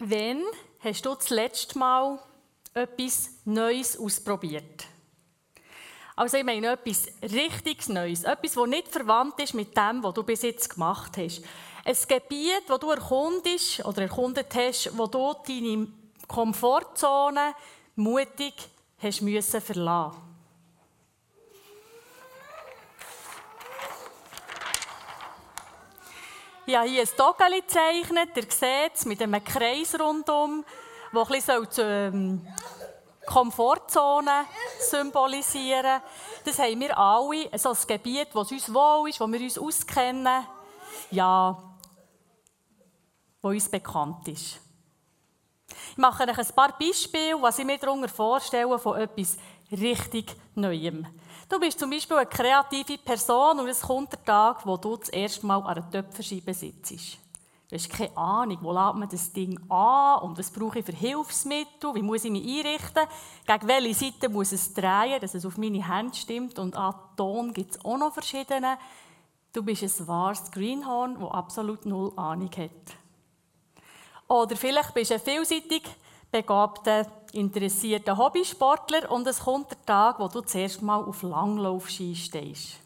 Wann hast du das letzte Mal etwas Neues ausprobiert? Also ich meine etwas richtig Neues, etwas, das nicht verwandt ist mit dem, was du bis jetzt gemacht hast. Ein Gebiet, das du erkundest oder erkundet hast, wo du deine Komfortzone mutig hast müssen verlassen. Ich habe hier ein Dogeli gezeichnet, ihr seht es, mit einem Kreis rundum, der ein bisschen ähm, Komfortzone symbolisieren Das haben wir alle, so ein Gebiet, das uns wohl ist, wo wir uns auskennen, ja, wo uns bekannt ist. Ich mache euch ein paar Beispiele, was ich mir darunter vorstelle von etwas richtig Neuem. Du bist zum Beispiel eine kreative Person und es kommt der Tag, wo du das erste Mal an einer Töpferscheibe sitzt. Du hast keine Ahnung, wo lädt man das Ding an und was brauche ich für Hilfsmittel, wie muss ich mich einrichten, gegen welche Seite muss es drehen, dass es auf meine Hände stimmt und an Ton gibt es auch noch verschiedene. Du bist ein wahres Greenhorn, das absolut null Ahnung hat. Oder vielleicht bist du ein vielseitig begabter interessierter Hobbysportler und es kommt der Tag, wo du zuerst mal auf Langlaufski stehst.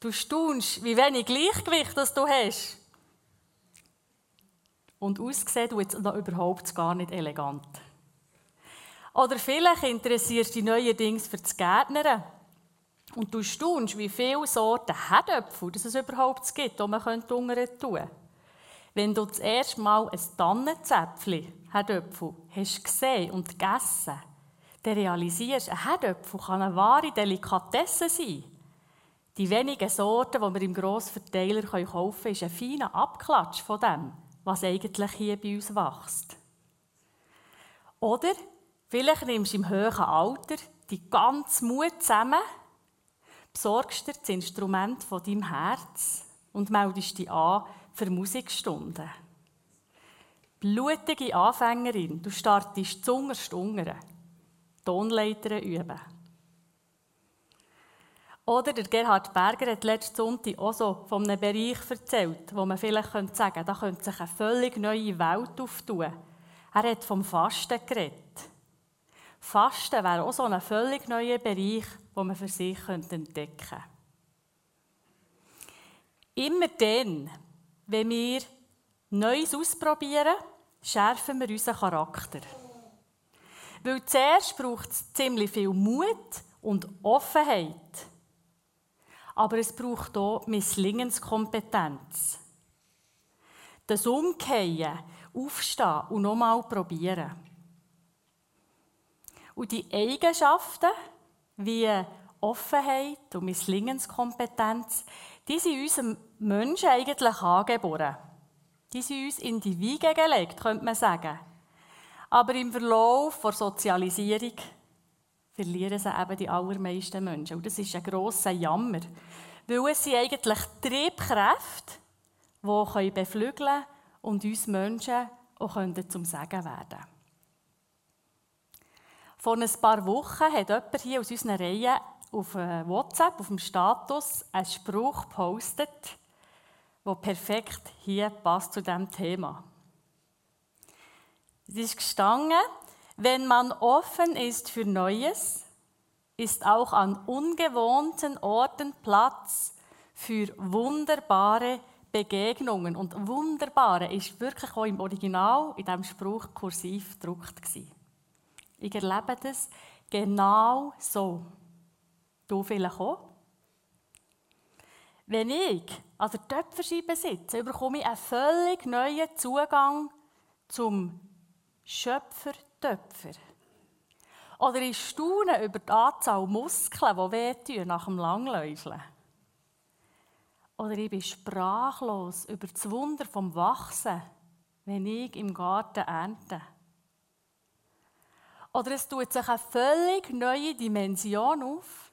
Du staunst, wie wenig Gleichgewicht das du hast. Und aussehen du jetzt überhaupt gar nicht elegant. Oder vielleicht interessierst du dich neuerdings für das Gärtnern. Und du staunst, wie viele Sorten Herdöpfel es überhaupt gibt, die man tun könnte. Wenn du das erste Mal ein Tannenzäpfchen, Herdöpfel, hast gesehen und gegessen, dann realisierst du, ein Herdöpfel kann eine wahre Delikatesse sein. Die wenigen Sorten, die wir im Grossverteiler kaufen können, ist ein feiner Abklatsch von dem, was eigentlich hier bei uns wächst. Oder vielleicht nimmst du im höheren Alter die ganze Mut zusammen, besorgst dir das Instrument von deinem Herz und meldest dich an für Musikstunden. Blutige Anfängerin, du startest zungerst unten. Tonleitern üben. Oder der Gerhard Berger hat letzten Sonntag auch so von einem Bereich erzählt, wo man vielleicht sagen könnte, da könnte sich eine völlig neue Welt auftun. Er hat vom Fasten geredet. Fasten wäre auch so ein völlig neuer Bereich, den man für sich entdecken könnte. Immer dann, wenn wir Neues ausprobieren, schärfen wir unseren Charakter. Weil zuerst braucht es ziemlich viel Mut und Offenheit. Aber es braucht auch Misslingenskompetenz. Das Umkehren, Aufstehen und nochmal probieren. Und die Eigenschaften wie Offenheit und Misslingenskompetenz, die sind unserem Menschen eigentlich angeboren. Die sind uns in die Wiege gelegt, könnte man sagen. Aber im Verlauf der Sozialisierung verlieren sie eben die allermeisten Menschen. Und das ist ein grosser Jammer. Weil es sind eigentlich Triebkräfte, die beflügeln können und uns Menschen auch zum Segen werden Vor ein paar Wochen hat jemand hier aus unserer Reihe auf äh, WhatsApp, auf dem Status, einen Spruch gepostet, der perfekt hier passt zu diesem Thema. Es ist gestanden, wenn man offen ist für Neues, ist auch an ungewohnten Orten Platz für wunderbare Begegnungen. Und wunderbare ist wirklich auch im Original in diesem Spruch kursiv gedruckt. Ich erlebe das genau so. Du vielleicht auch? Wenn ich an der Töpferscheibe sitze, bekomme ich einen völlig neuen Zugang zum Schöpfer-Töpfer. Oder ich staune über die Anzahl Muskeln, die wehtun nach dem Langläufeln. Oder ich bin sprachlos über das Wunder vom Wachsen, wenn ich im Garten ernte. Oder es tut sich eine völlig neue Dimension auf,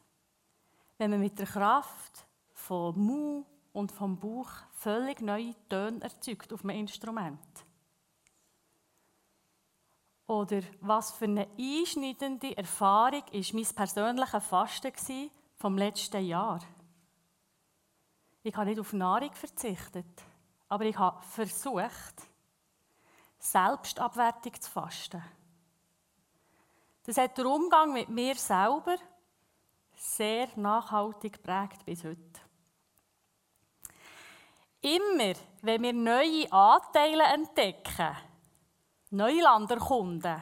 wenn man mit der Kraft vom Mu und vom Bauch völlig neue Töne erzeugt auf einem Instrument. Oder was für eine einschneidende Erfahrung war mein persönliches Fasten vom letzten Jahr. Ich habe nicht auf Nahrung verzichtet, aber ich habe versucht, Selbstabwertung zu fasten. Das hat den Umgang mit mir selber sehr nachhaltig geprägt bis heute. Immer, wenn wir neue Anteile entdecken, Neuland erkunden,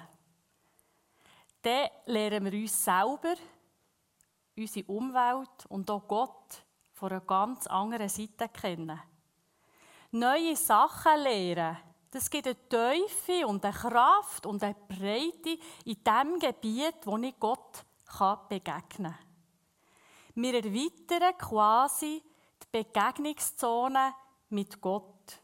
dann lernen wir uns selber, unsere Umwelt und auch Gott von einer ganz anderen Seite kennen. Neue Sachen lernen, das gibt eine Teufel und eine Kraft und eine Breite in dem Gebiet, wo ich Gott begegnen kann. Wir erweitern quasi die Begegnungszone mit Gott.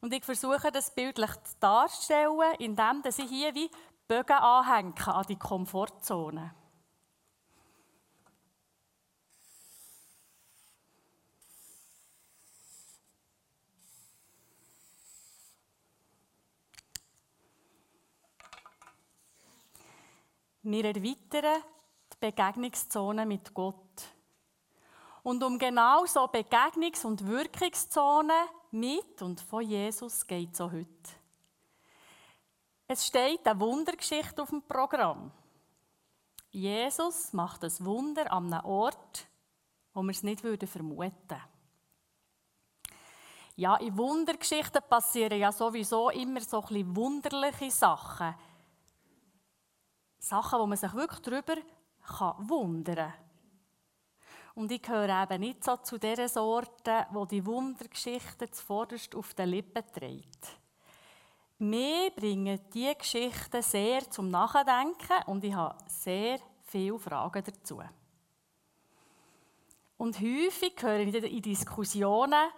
Und ich versuche das bildlich darzustellen, indem ich hier wie Bögen anhänge an die Komfortzone. Wir erweitern Begegnungszone mit Gott. Und um genau so Begegnungs- und Wirkungszonen mit und von Jesus geht es auch heute. Es steht eine Wundergeschichte auf dem Programm. Jesus macht ein Wunder an einem Ort, wo wir es nicht vermuten würden. Ja, in Wundergeschichten passieren ja sowieso immer so ein wunderliche Sachen. Sachen, wo man sich wirklich darüber wundern kann. Und ich gehöre eben nicht so zu dieser Sorte, wo die Wundergeschichten zuvorderst auf den Lippen trägt. Mir bringen diese Geschichten sehr zum Nachdenken und ich habe sehr viele Fragen dazu. Und häufig höre ich in Diskussionen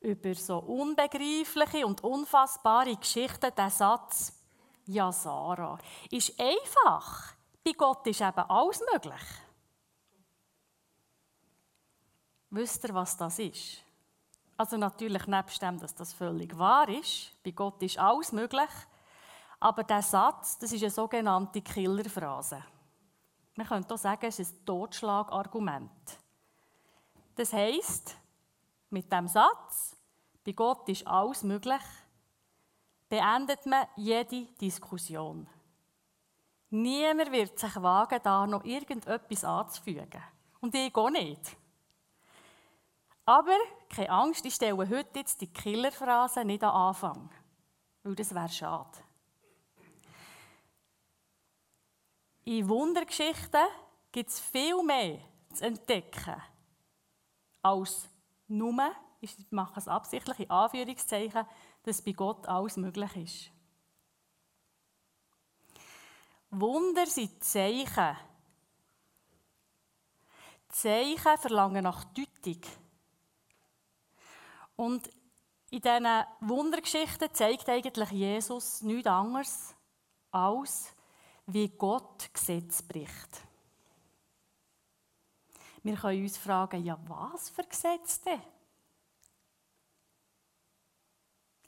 über so unbegreifliche und unfassbare Geschichten den Satz, ja, Sarah, ist einfach. Bei Gott ist eben alles möglich. Wisst ihr, was das ist? Also natürlich nebst dem, dass das völlig wahr ist. Bei Gott ist alles möglich. Aber der Satz, das ist eine sogenannte Killerphrase. Man könnte auch sagen, es ist ein Totschlagargument. Das heisst, mit dem Satz, bei Gott ist alles möglich, beendet man jede Diskussion. Niemand wird sich wagen, da noch irgendetwas anzufügen. Und ich auch nicht. Aber keine Angst, ich stelle heute jetzt die Killerphrase nicht an Anfang, weil das wäre schade. In Wundergeschichten gibt es viel mehr zu entdecken als nur, ich mache es absichtlich in Anführungszeichen, dass bei Gott alles möglich ist. Wunder sind Zeichen. Zeichen verlangen nach Deutung. Und in diesen Wundergeschichten zeigt eigentlich Jesus nichts anderes, als wie Gott Gesetz bricht. Wir können uns fragen, ja, was für Gesetze denn?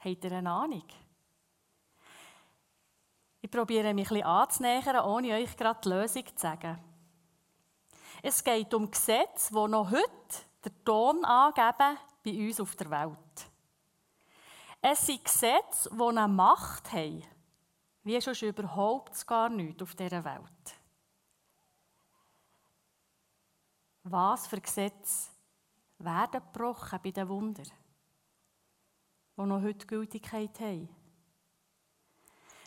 Habt ihr eine Ahnung? Ich probiere mich ein bisschen anzunähern, ohne euch gerade die Lösung zu sagen. Es geht um Gesetze, die noch heute den Ton angeben bei uns auf der Welt. Es sind Gesetze, die eine Macht haben, wie schon überhaupt gar nichts auf dieser Welt. Was für Gesetze werden gebrochen bei den Wundern? die noch heute Gültigkeit haben.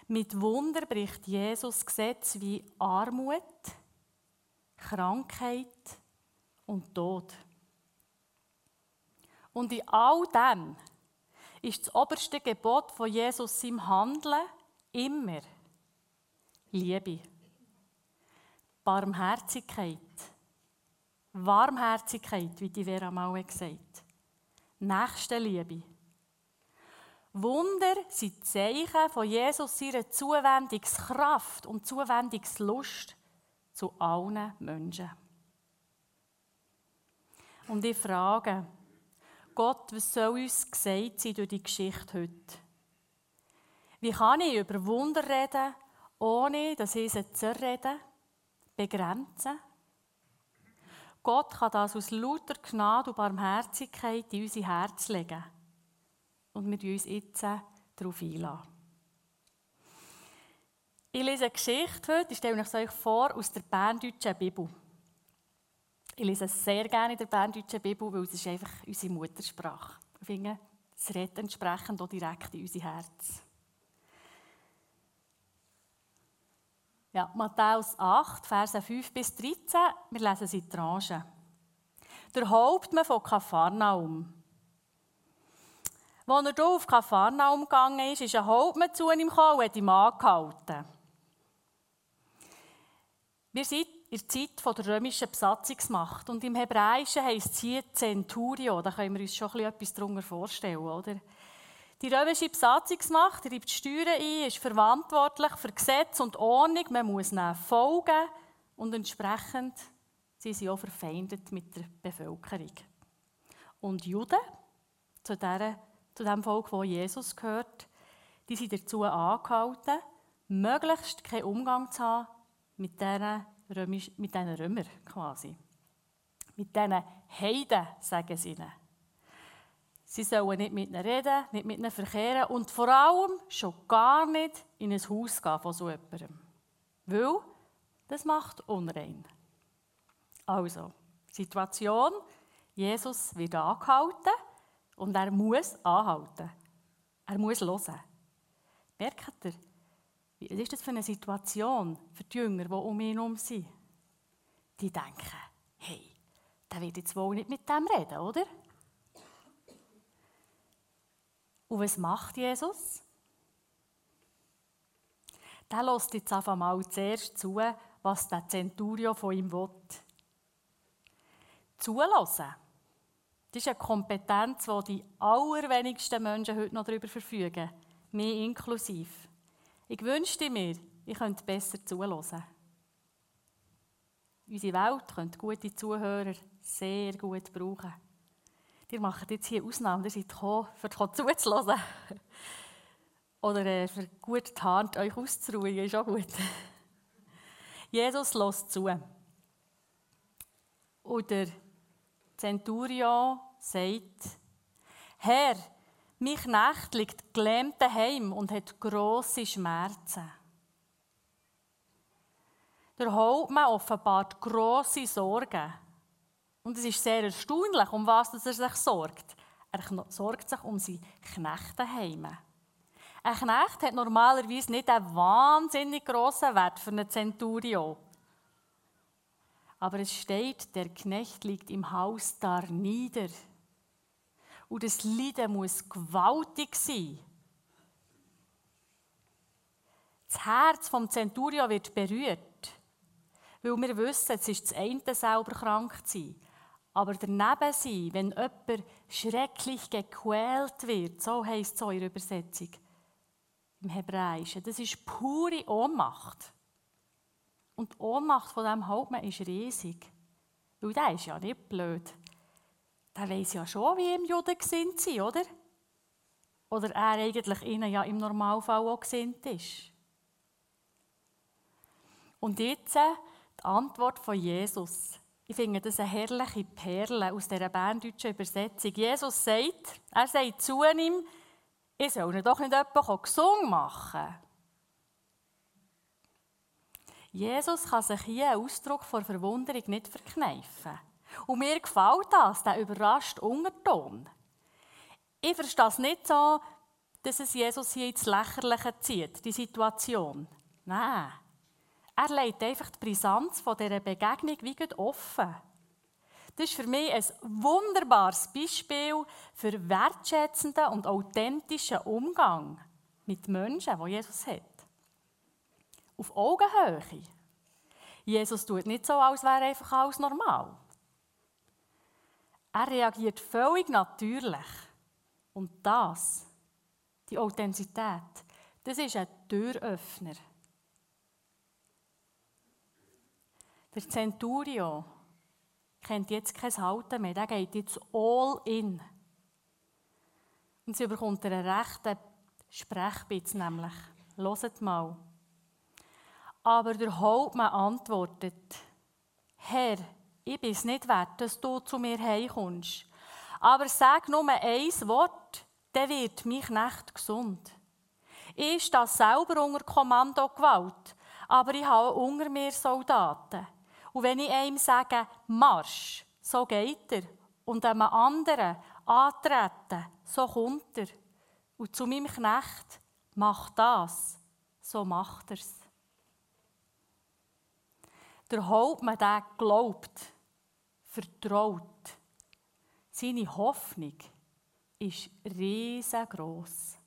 Mit Wunder bricht Jesus Gesetz wie Armut, Krankheit und Tod. Und in all dem ist das oberste Gebot von Jesus im Handeln immer Liebe, Barmherzigkeit, Warmherzigkeit, wie die Vera mal gesagt hat, Nächstenliebe. Wunder sind Zeichen von Jesus seiner Zuwendungskraft und Zuwendungslust zu allen Menschen. Und ich frage, Gott, was soll uns gesagt sein durch die Geschichte heute? Wie kann ich über Wunder reden, ohne dass ich sie zerreden, begrenzen? Gott kann das aus lauter Gnade und Barmherzigkeit in unser Herz legen und wir uns jetzt darauf einladen. Ich lese eine Geschichte heute, ich stelle euch vor, aus der Berndeutschen Bibel. Ich lese sehr gerne in der Berndeutschen Bibel, weil es ist einfach unsere Muttersprache. Ich finde, es redet entsprechend auch direkt in unser Herz. Ja, Matthäus 8, Verse 5 bis 13, wir lesen sie in Tranchen. Der Hauptmann von Kapharnaum. Als er hier auf Kapharnaum gegangen ist, ist ein Hauptmann zu ihm gekommen und hat ihn angehalten. Wir sind in der Zeit der römischen Besatzungsmacht und im Hebräischen heisst es hier Centurio, da können wir uns schon etwas darunter vorstellen, oder? Die römische Besatzungsmacht treibt Steuern ein, ist verantwortlich für Gesetz und Ordnung. Man muss ihnen folgen und entsprechend sind sie auch verfeindet mit der Bevölkerung. Und Juden, zu, der, zu dem Volk, wo Jesus gehört, die sind dazu angehalten, möglichst keinen Umgang zu haben mit diesen, Römisch, mit diesen Römern quasi. Mit diesen Heiden, sagen sie ihnen. Sie sollen nicht mit ihnen reden, nicht mit ihnen verkehren und vor allem schon gar nicht in ein Haus gehen von so jemandem. Weil das macht unrein. Also, Situation, Jesus wird angehalten und er muss anhalten. Er muss hören. Merkt ihr, was ist das für eine Situation für die Jünger, die um ihn herum sind? Die denken, hey, der wird jetzt wohl nicht mit dem reden, oder? Und was macht Jesus? Der lässt jetzt einfach mal zuerst zu, was der Centurio von ihm will. Zulassen. Das ist eine Kompetenz, die die allerwenigsten Menschen heute noch darüber verfügen. Mir inklusiv. Ich wünschte mir, ich könnte besser zulassen. Unsere Welt könnte gute Zuhörer sehr gut brauchen. Ihr macht jetzt hier Ausnahmen, ihr seid gekommen, um zuzulassen. Oder äh, für gut die Hand euch auszuruhen, ist auch gut. Jesus lässt zu. Und der Centurion sagt, Herr, mein Knecht liegt gelähmt daheim und hat grosse Schmerzen. Der Hauptmann offenbart grosse Sorgen. Und es ist sehr erstaunlich, um was er sich sorgt. Er sorgt sich um seine Knechte daheim. Ein Knecht hat normalerweise nicht einen wahnsinnig grossen Wert für einen Centurio. Aber es steht, der Knecht liegt im Haus da nieder. Und das Leiden muss gewaltig sein. Das Herz vom Centurio wird berührt, weil wir wissen, es ist das eine selber krank zu sein. Aber daneben sein, wenn jemand schrecklich gequält wird, so heisst es in der Übersetzung im Hebräischen, das ist pure Ohnmacht. Und die Ohnmacht von diesem Hauptmann ist riesig. Weil der ist ja nicht blöd. Der weiß ja schon, wie ihm Juden gesinnt sind, oder? Oder er eigentlich ihnen ja im Normalfall auch gesinnt ist. Und jetzt äh, die Antwort von Jesus. Ich finde das eine herrliche Perle aus dieser berndeutschen Übersetzung. Jesus sagt, er sagt zu ihm, ich soll ihn doch nicht jemanden gesungen machen. Jesus kann sich hier einen Ausdruck von Verwunderung nicht verkneifen. Und mir gefällt das, der überrascht Unterton. Ich verstehe es nicht so, dass es Jesus hier ins Lächerliche zieht, die Situation. Nein. Er legt einfach die Brisanz von dieser Begegnung wie offen. Das ist für mich ein wunderbares Beispiel für wertschätzenden und authentischen Umgang mit Menschen, die Jesus hat. Auf Augenhöhe. Jesus tut nicht so, als wäre einfach alles normal. Er reagiert völlig natürlich. Und das, die Authentizität, das ist ein Türöffner. Der Centurio kennt jetzt kein Halten mehr, der geht jetzt all in. Und sie bekommt einen rechten Sprechbitz nämlich. Hört mal. Aber der Hauptmann antwortet, Herr, ich bin es nicht wert, dass du zu mir heimkommst. Aber sag nur ein Wort, dann wird mich nicht gesund. Ich stehe selber unter Kommandogewalt, aber ich habe unter mir Soldaten. Und wenn ich einem sage, Marsch, so geht er, und einem anderen antreten, so kommt er. Und zu meinem Knecht, mach das, so macht er es. Der Hauptmann, der glaubt, vertraut. Seine Hoffnung ist riesengroß.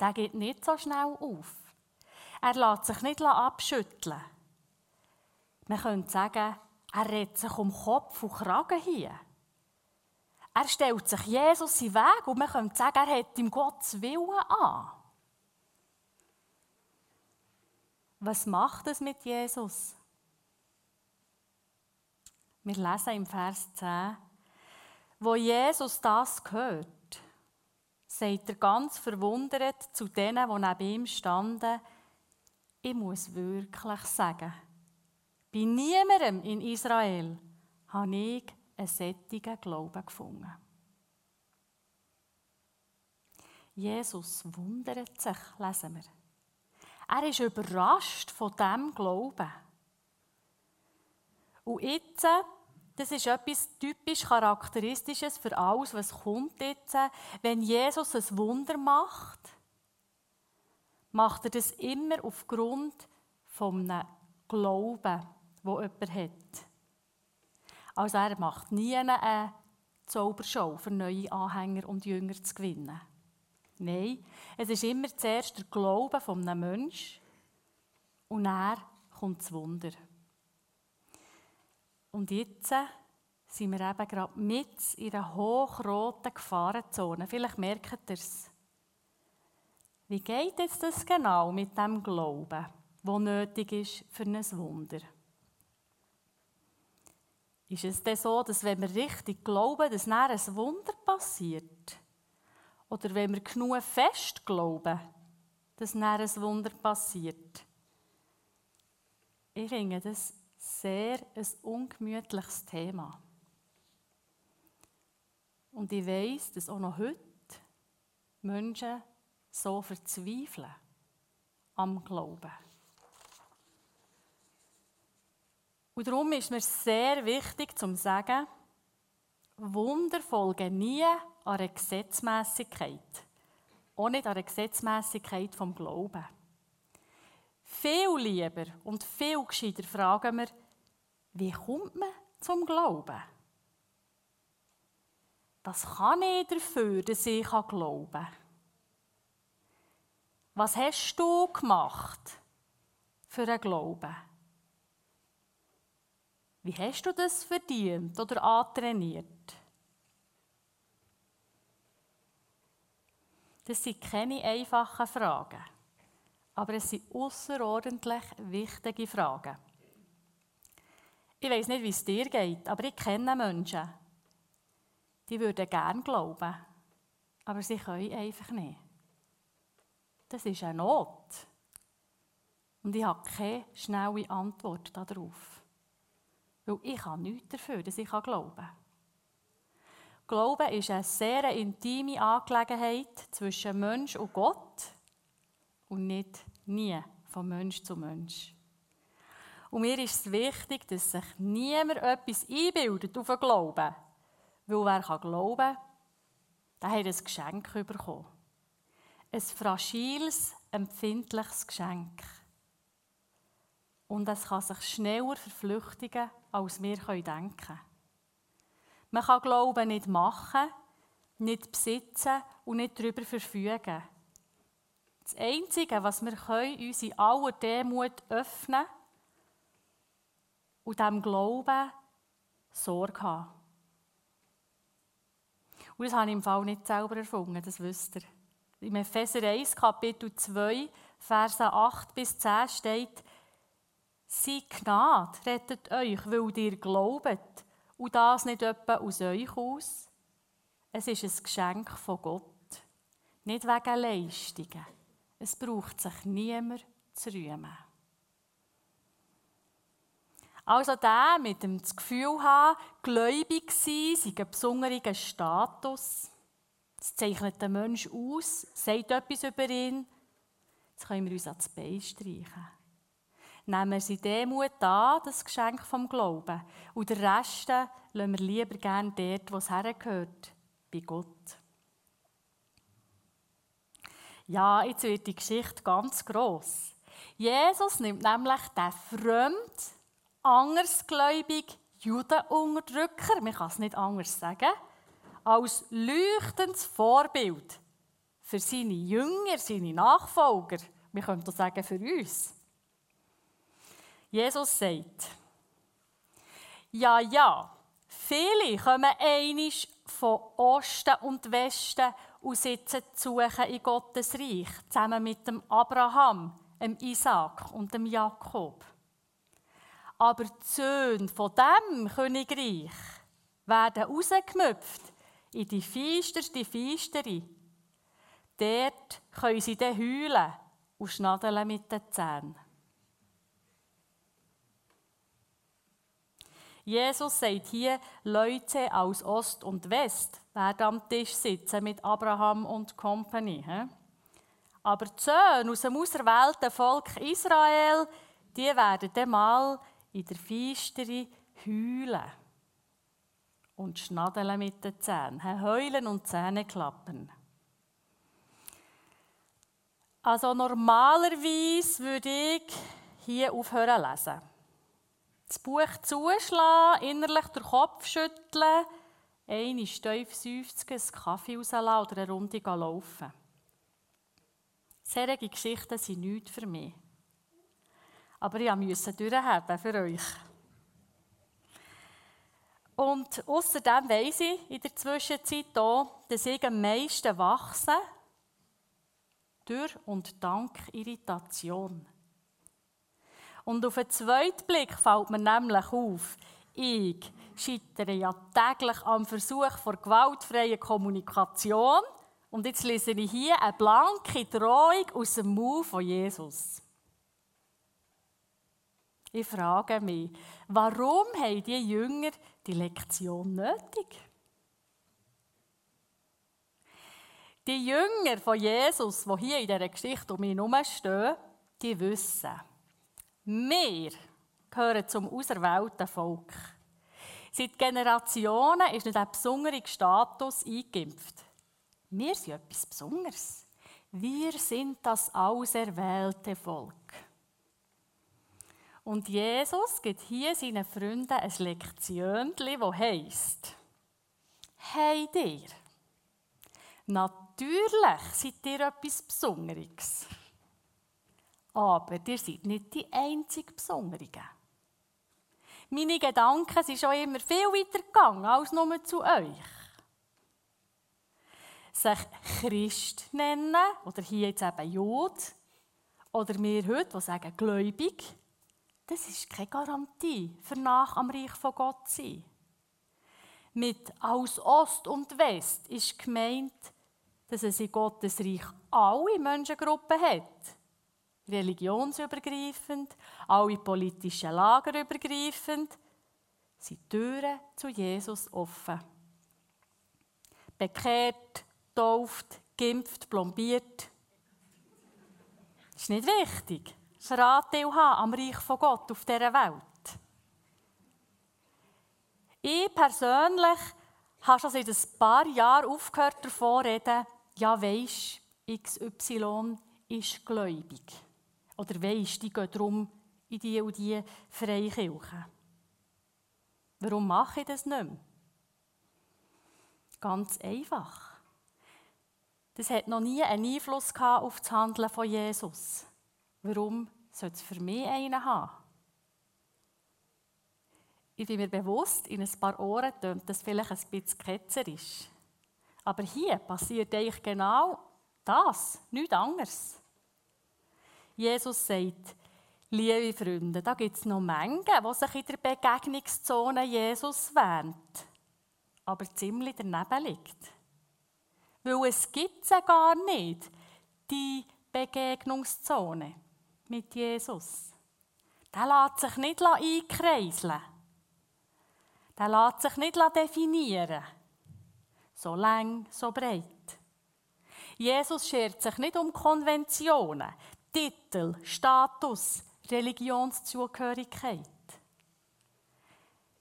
Der geht nicht so schnell auf. Er lässt sich nicht abschütteln. Man könnte sagen, er redet sich um Kopf und Kragen hier. Er stellt sich Jesus in den Weg und man könnte sagen, er hat ihm Gottes Willen an. Was macht es mit Jesus? Wir lesen im Vers 10, wo Jesus das hört, sagt er ganz verwundert zu denen, die neben ihm standen, ich muss wirklich sagen, bei niemandem in Israel habe ich einen sättigen Glauben gefunden. Jesus wundert sich, lesen wir. Er ist überrascht von diesem Glauben. Und jetzt, das ist etwas typisch Charakteristisches für alles, was kommt jetzt, wenn Jesus ein Wunder macht, macht er das immer aufgrund von einem Glauben, wo jemand hat. Also er macht nie eine Zaubershow für neue Anhänger und Jünger zu gewinnen. Nein, es ist immer zuerst der Glaube von einem Menschen und dann kommt das Wunder. Und jetzt sind wir eben gerade mit in einer hochroten Gefahrenzone. Vielleicht merkt ihr es. Wie geht jetzt das genau mit dem Glauben, wo nötig ist für ein Wunder? Ist es denn so, dass wenn wir richtig glauben, dass dann ein Wunder passiert? Oder wenn wir genug fest glauben, dass dann ein Wunder passiert? Ich finde das sehr ein ungemütliches Thema. Und ich weiß, dass auch noch heute Menschen so verzweifeln am Glauben. Und darum ist mir sehr wichtig zu sagen, Wunder folgen nie an einer Gesetzmäßigkeit. Auch nicht an einer Gesetzmäßigkeit vom Glauben. Viel lieber und viel gescheiter fragen wir, wie kommt man zum Glauben? Was kann ich dafür, dass ich glauben kann? Was hast du gemacht für einen Glauben? Wie hast du das verdient oder antrainiert? Das sind keine einfachen Fragen. Aber es sind außerordentlich wichtige Fragen. Ich weiß nicht, wie es dir geht, aber ich kenne Menschen, die würden gerne glauben, aber sie können einfach nicht. Das ist eine Not. Und ich habe keine schnelle Antwort darauf. Weil ich habe nichts dafür, dass ich glauben kann. Glauben ist eine sehr intime Angelegenheit zwischen Mensch und Gott und nicht nie von Mensch zu Mensch. Und mir ist es wichtig, dass sich niemand etwas einbildet auf den Glauben. Weil wer kann glauben, der hat ein Geschenk bekommen. Ein fragiles, empfindliches Geschenk. Und es kann sich schneller verflüchtigen, als wir denken können. Man kann Glauben nicht machen, nicht besitzen und nicht darüber verfügen. Das Einzige, was wir können, uns in aller Demut öffnen und diesem Glauben Sorge haben. Und das habe ich im Fall nicht selber erfunden, das wisst ihr. Im Epheser 1, Kapitel 2, Verse 8 bis 10 steht, «Sie Gnade rettet euch, weil ihr glaubet, und das nicht etwa aus euch aus. Es ist ein Geschenk von Gott, nicht wegen Leistungen. Es braucht sich niemand zu rühmen. Also der mit dem Gefühl haben, gläubig sein, sei ein besonderer Status, Das zeichnet den Menschen aus, sagt etwas über ihn. Jetzt können wir uns ans Bein streichen. Nehmen wir sie Demut an, das Geschenk vom Glauben. Und den Rest lassen wir lieber gerne dort, wo es hergehört, bei Gott. Ja, jetzt wird die Geschichte ganz gross. Jesus nimmt nämlich den fremd, andersgläubig Judenunterdrücker, man kann es nicht anders sagen, als leuchtendes Vorbild für seine Jünger, seine Nachfolger. Wir können das sagen für uns. Jesus sagt, ja, ja, viele kommen einig von Osten und Westen und sitzen zu suchen in Gottes Reich, zusammen mit dem Abraham, dem Isaac und dem Jakob. Aber die Söhne von diesem Königreich werden rausgemüpft in die feisterste Feistere. Dort können sie dann heulen und schnadeln mit den Zähnen. Jesus sagt hier, Leute aus Ost und West werden am Tisch sitzen mit Abraham und Company. Aber die Söhne aus dem auserwählten Volk Israel, die werden dann mal in der Feistere heulen und schnadeln mit den Zähnen, heulen und Zähne klappen. Also normalerweise würde ich hier aufhören lesen. Das Buch zuschlagen, innerlich den Kopf schütteln, eine Steif seufzen, einen Kaffee rauslassen oder eine Runde laufen. Solche Geschichten sind nichts für mich. Aber ich musste durchhaben für euch. Und außerdem weiss ich in der Zwischenzeit auch, dass ich am meisten wachse durch und dank Irritation. Und auf den zweiten Blick fällt mir nämlich auf, ich scheitere ja täglich am Versuch vor gewaltfreier Kommunikation und jetzt lese ich hier eine blanke Drohung aus dem Mund von Jesus. Ich frage mich, warum haben die Jünger die Lektion nötig? Die Jünger von Jesus, die hier in dieser Geschichte um mich herumstehen, die wissen, wir gehören zum auserwählten Volk. Seit Generationen ist nicht ein besonderer Status eingeimpft. Wir sind etwas Besonderes. Wir sind das auserwählte Volk. Und Jesus gibt hier seinen Freunden ein Lektion, das heisst, Hey dir, natürlich seid ihr etwas Besonderes. Aber ihr seid nicht die einzig Besonderen. Meine Gedanken sind schon immer viel weiter gegangen als nur zu euch. Sich Christ nennen, oder hier jetzt eben Jod, oder wir heute, die sagen gläubig, das ist keine Garantie für nach am Reich von Gott zu sein. Mit aus Ost und West ist gemeint, dass es in Gottes Reich alle Menschengruppen hat. Religionsübergreifend, alle politischen Lager übergreifend, sind Türen zu Jesus offen. Bekehrt, tauft, geimpft, plombiert. Das ist nicht wichtig für Anteil haben am Reich von Gott auf dieser Welt. Ich persönlich habe schon seit ein paar Jahren aufgehört davon reden, ja weisst, XY ist gläubig. Oder weisst, die gehen darum in die und die Freikirche. Warum mache ich das nicht mehr? Ganz einfach. Das hat noch nie einen Einfluss auf das Handeln von Jesus. Warum sollte es für mich einen haben? Ich bin mir bewusst, in ein paar Ohren tönt das vielleicht ein bisschen ketzerisch. Aber hier passiert eigentlich genau das, nichts anderes. Jesus sagt, liebe Freunde, da gibt es noch Mengen, die sich in der Begegnungszone Jesus wähnt, aber ziemlich daneben liegt. Weil es gibt sie gar nicht, die Begegnungszone mit Jesus. Der lässt sich nicht einkreiseln. Der lässt sich nicht definieren. So lang, so breit. Jesus schert sich nicht um Konventionen, Titel, Status, Religionszugehörigkeit.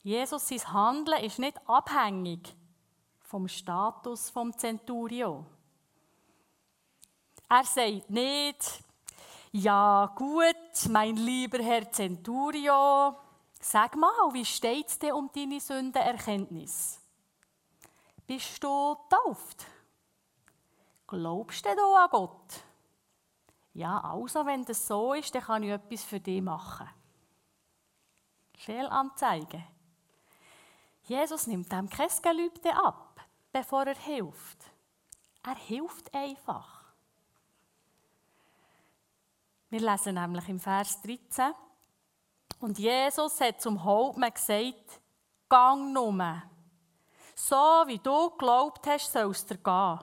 Jesus, sein Handeln ist nicht abhängig vom Status vom Centurio. Er sagt nicht, ja gut, mein lieber Herr Centurio, sag mal, wie steht es dir um deine Sündenerkenntnis? Bist du tauft? Glaubst du an Gott? Ja, also wenn das so ist, dann kann ich etwas für dich machen. Fehlanzeige. Jesus nimmt dem kein ab, bevor er hilft. Er hilft einfach. Wir lesen nämlich im Vers 13. Und Jesus hat zum Hauptmann gesagt, gang nur. So wie du geglaubt hast, sollst du gehen.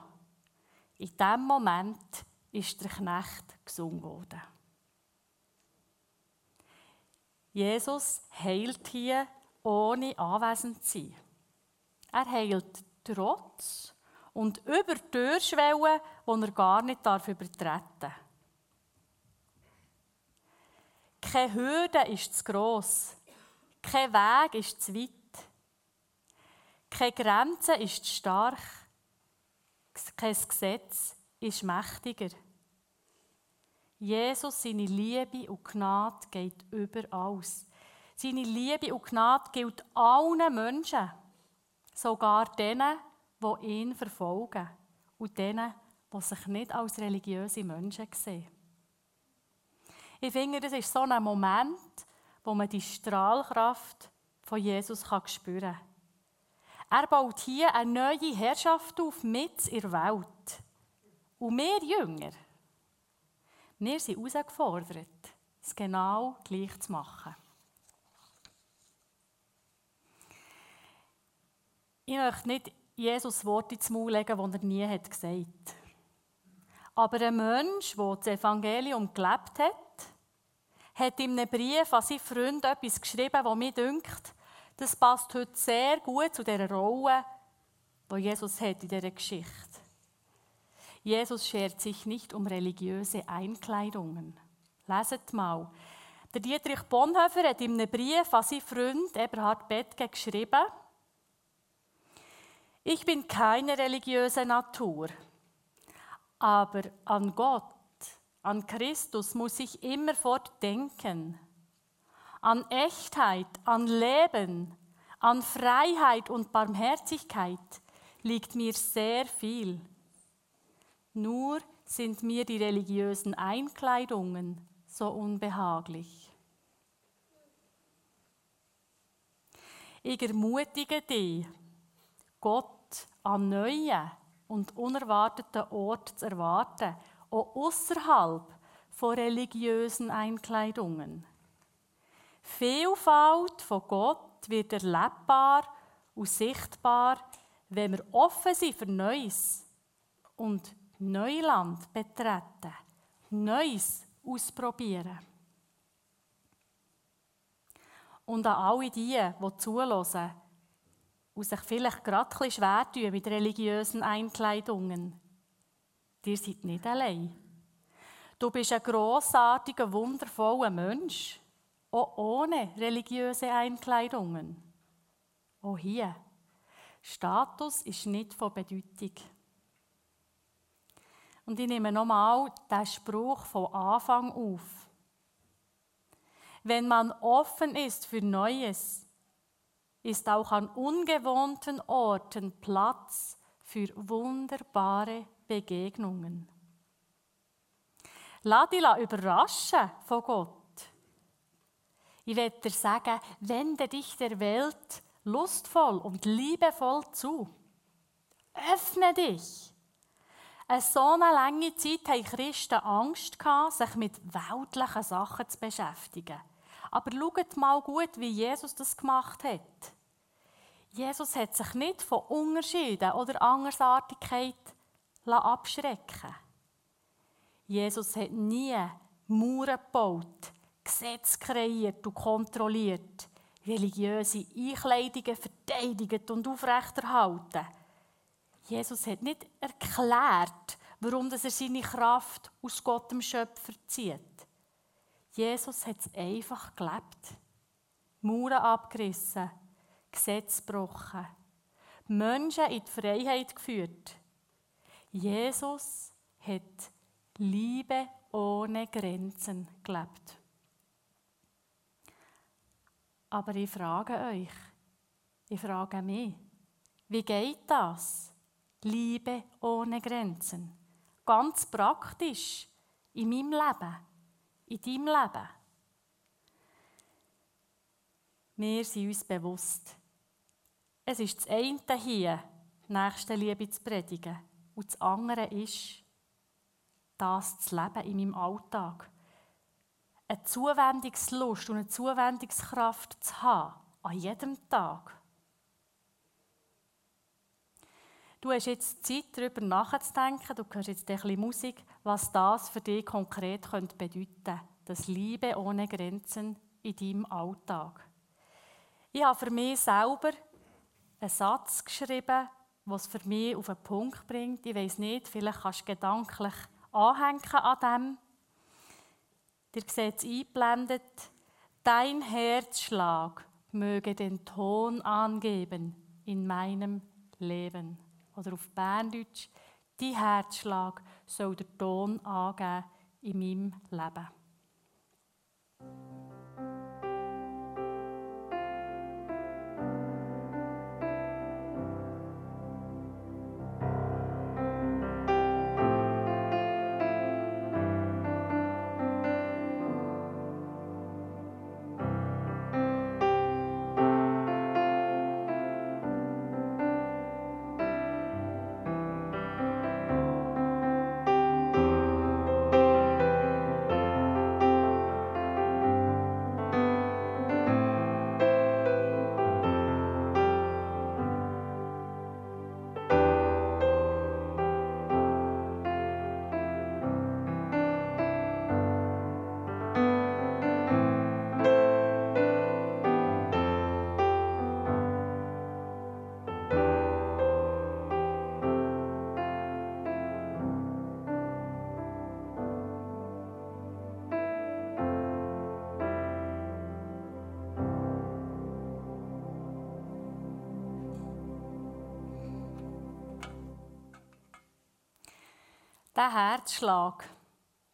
In dem Moment ist der Knecht gesungen worden. Jesus heilt hier, ohne anwesend zu sein. Er heilt trotz und über die Türschwelle, die er gar nicht übertreten darf. Keine Hürde ist zu gross. Kein Weg ist zu weit. Keine Grenze ist zu stark. Kein Gesetz ist mächtiger. Jesus, seine Liebe und Gnade geht über alles. Seine Liebe und Gnade gilt allen Menschen, sogar denen, die ihn verfolgen und denen, die sich nicht als religiöse Menschen sehen. Ich finde, das ist so ein Moment, wo man die Strahlkraft von Jesus spüren kann. Er baut hier eine neue Herrschaft auf, mit in der Welt. Und wir Jünger, wir sind herausgefordert, es genau gleich zu machen. Ich möchte nicht Jesus Worte ins Maul legen, die er nie hat gesagt hat. Aber ein Mensch, der das Evangelium gelebt hat, hat in einem Brief an seinen Freund etwas geschrieben, das mir dünkt, das passt heute sehr gut zu der Rolle, die Jesus hat in dieser Geschichte. Jesus schert sich nicht um religiöse Einkleidungen. Leset mal. Der Dietrich Bonhoeffer hat in einem Brief an seinen Freund Eberhard Bettke geschrieben, ich bin keine religiöse Natur, aber an Gott an Christus muss ich immerfort denken. An Echtheit, an Leben, an Freiheit und Barmherzigkeit liegt mir sehr viel. Nur sind mir die religiösen Einkleidungen so unbehaglich. Ich ermutige dich, Gott an neuen und unerwarteten Orten zu erwarten auch außerhalb von religiösen Einkleidungen. Vielfalt von Gott wird erlebbar und sichtbar, wenn wir offen sind für Neues und Neuland betreten, Neues ausprobieren. Und an alle die, die zuhören und sich vielleicht gerade ein schwer tun mit religiösen Einkleidungen. Ihr seid nicht allein. Du bist ein grossartiger, wundervoller Mensch, auch ohne religiöse Einkleidungen. Auch hier. Status ist nicht von Bedeutung. Und ich nehme nochmal den Spruch von Anfang auf. Wenn man offen ist für Neues, ist auch an ungewohnten Orten Platz für wunderbare Begegnungen. Lass dich überraschen von Gott. Ich werde dir sagen, wende dich der Welt lustvoll und liebevoll zu. Öffne dich. Eine so eine lange Zeit hatten Christen Angst, sich mit weltlichen Sachen zu beschäftigen. Aber schaut mal gut, wie Jesus das gemacht hat. Jesus hat sich nicht von Unterschieden oder Andersartigkeit abschrecken Jesus hat nie Mauern gebaut, Gesetze kreiert und kontrolliert, religiöse Einkleidungen verteidigt und aufrechterhalten. Jesus hat nicht erklärt, warum er seine Kraft aus Gott dem Schöpfer zieht. Jesus hat es einfach gelebt. Mauern abgerissen, Gesetz gebrochen, Menschen in die Freiheit geführt. Jesus hat Liebe ohne Grenzen gelebt. Aber ich frage euch, ich frage mich, wie geht das? Liebe ohne Grenzen. Ganz praktisch in meinem Leben, in deinem Leben. Wir sind uns bewusst, es ist das eine hier, nächste Liebe zu predigen, und das andere ist, das zu leben in meinem Alltag. Eine Zuwendungslust und eine Zuwendungskraft zu haben, an jedem Tag. Du hast jetzt Zeit, darüber nachzudenken. Du hörst jetzt ein bisschen Musik, was das für dich konkret bedeuten könnte. Das Liebe ohne Grenzen in deinem Alltag. Ich habe für mich selber einen Satz geschrieben, was für mich auf einen Punkt bringt. Ich weiß nicht, vielleicht kannst du gedanklich anhängen an dem. Ihr seht es eingeblendet. Dein Herzschlag möge den Ton angeben in meinem Leben oder auf Berndeutsch, dein Herzschlag soll der Ton angeben in meinem Leben. Diesen Herzschlag,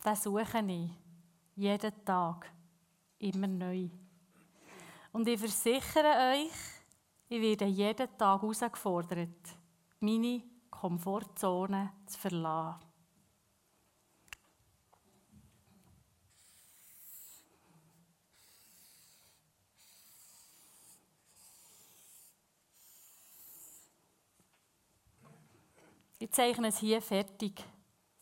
den suche ich jeden Tag, immer neu. Und ich versichere euch, ich werde jeden Tag herausgefordert, meine Komfortzone zu verlassen. Ich zeichne es hier fertig.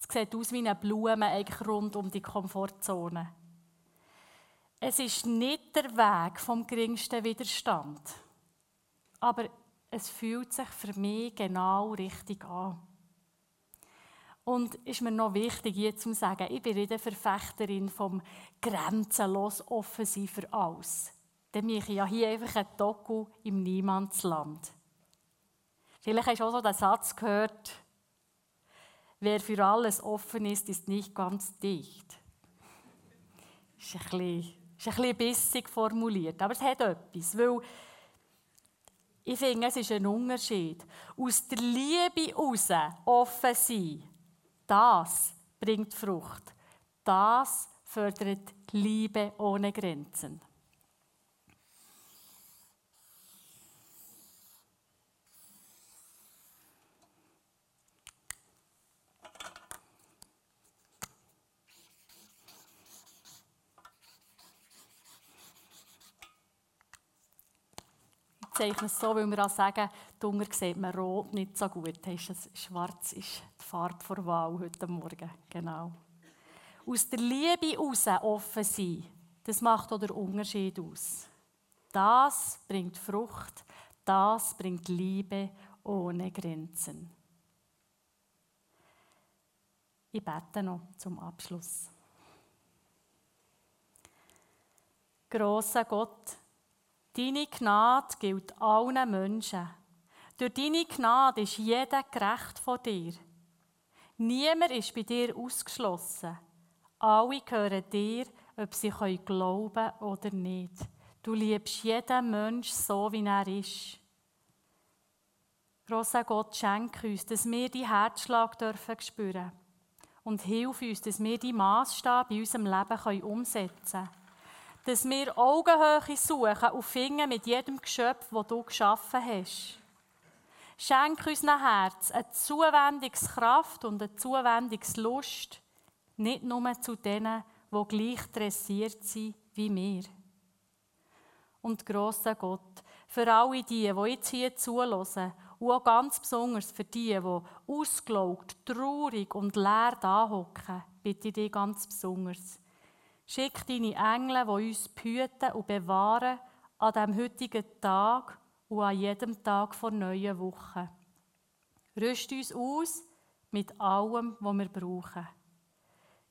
Es sieht aus wie eine Blume eigentlich rund um die Komfortzone. Es ist nicht der Weg vom geringsten Widerstand. Aber es fühlt sich für mich genau richtig an. Und ist mir noch wichtig, hier zu sagen, ich bin nicht eine Verfechterin vom grenzenlos offen für alles. Dann mache ich ja hier einfach ein Doku im Niemandsland. Vielleicht hast du auch so den Satz gehört, Wer für alles offen ist, ist nicht ganz dicht. Ist ein bisschen, ist ein bisschen bissig formuliert, aber es hat etwas, weil ich finde, es ist ein Unterschied. Aus der Liebe heraus offen sein, das bringt Frucht. Das fördert Liebe ohne Grenzen. Zeichne es so, weil wir auch sagen, dunkel sieht man rot nicht so gut. schwarz ist die Farbe vor Wahl heute Morgen. Genau. Aus der Liebe heraus offen sein, das macht auch den Unterschied aus. Das bringt Frucht, das bringt Liebe ohne Grenzen. Ich bete noch zum Abschluss. Großer Gott, Deine Gnade gilt allen Menschen. Durch deine Gnade ist jeder gerecht von dir. Niemand ist bei dir ausgeschlossen. Alle gehören dir, ob sie glauben können oder nicht. Du liebst jeden Mensch so, wie er ist. Grosser Gott, schenke uns, dass wir die Herzschlag dürfen spüren und hilf uns, dass wir die Maßstab in unserem Leben umsetzen können. Dass wir Augenhöhe suchen und finden mit jedem Geschöpf, das du geschaffen hast. Schenk unserem Herz eine Zuwendungskraft und eine Zuwendungslust, nicht nur zu denen, die gleich dressiert sind wie wir. Und grosser Gott, für alle die, die jetzt hier zulassen und auch ganz besonders für die, die ausgelaugt, traurig und leer da hocken, bitte ich dich ganz besonders. Schick deine Engel, die uns behüten und bewahren an diesem heutigen Tag und an jedem Tag vor neuen Wochen. Rüst uns aus mit allem, was wir brauchen.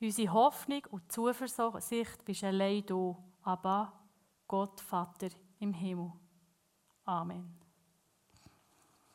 Unsere Hoffnung und Zuversicht bist allein du, aber Gott Vater im Himmel. Amen.